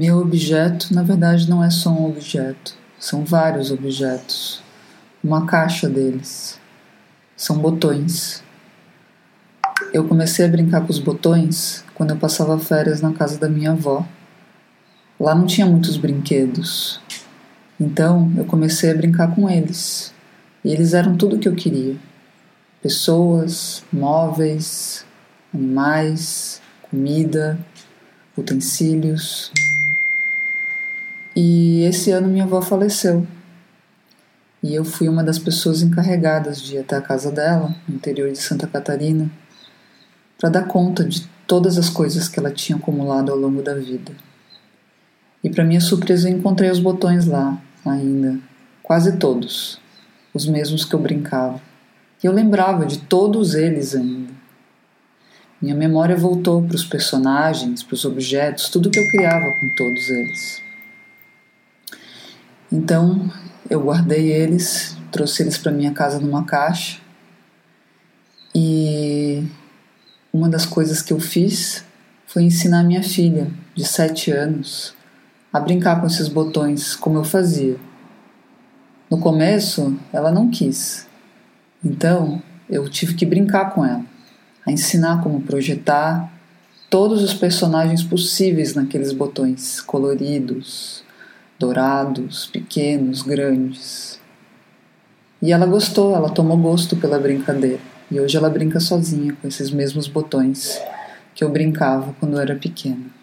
Meu objeto, na verdade, não é só um objeto, são vários objetos. Uma caixa deles. São botões. Eu comecei a brincar com os botões quando eu passava férias na casa da minha avó. Lá não tinha muitos brinquedos. Então eu comecei a brincar com eles. E eles eram tudo o que eu queria: pessoas, móveis, animais, comida, utensílios. E esse ano minha avó faleceu. E eu fui uma das pessoas encarregadas de ir até a casa dela, no interior de Santa Catarina, para dar conta de todas as coisas que ela tinha acumulado ao longo da vida. E para minha surpresa eu encontrei os botões lá, ainda, quase todos, os mesmos que eu brincava. E eu lembrava de todos eles ainda. Minha memória voltou para os personagens, para os objetos, tudo que eu criava com todos eles. Então eu guardei eles, trouxe eles para minha casa numa caixa. E uma das coisas que eu fiz foi ensinar minha filha de sete anos a brincar com esses botões como eu fazia. No começo ela não quis, então eu tive que brincar com ela, a ensinar como projetar todos os personagens possíveis naqueles botões coloridos, dourados, pequenos, grandes. E ela gostou, ela tomou gosto pela brincadeira. E hoje ela brinca sozinha com esses mesmos botões que eu brincava quando eu era pequena.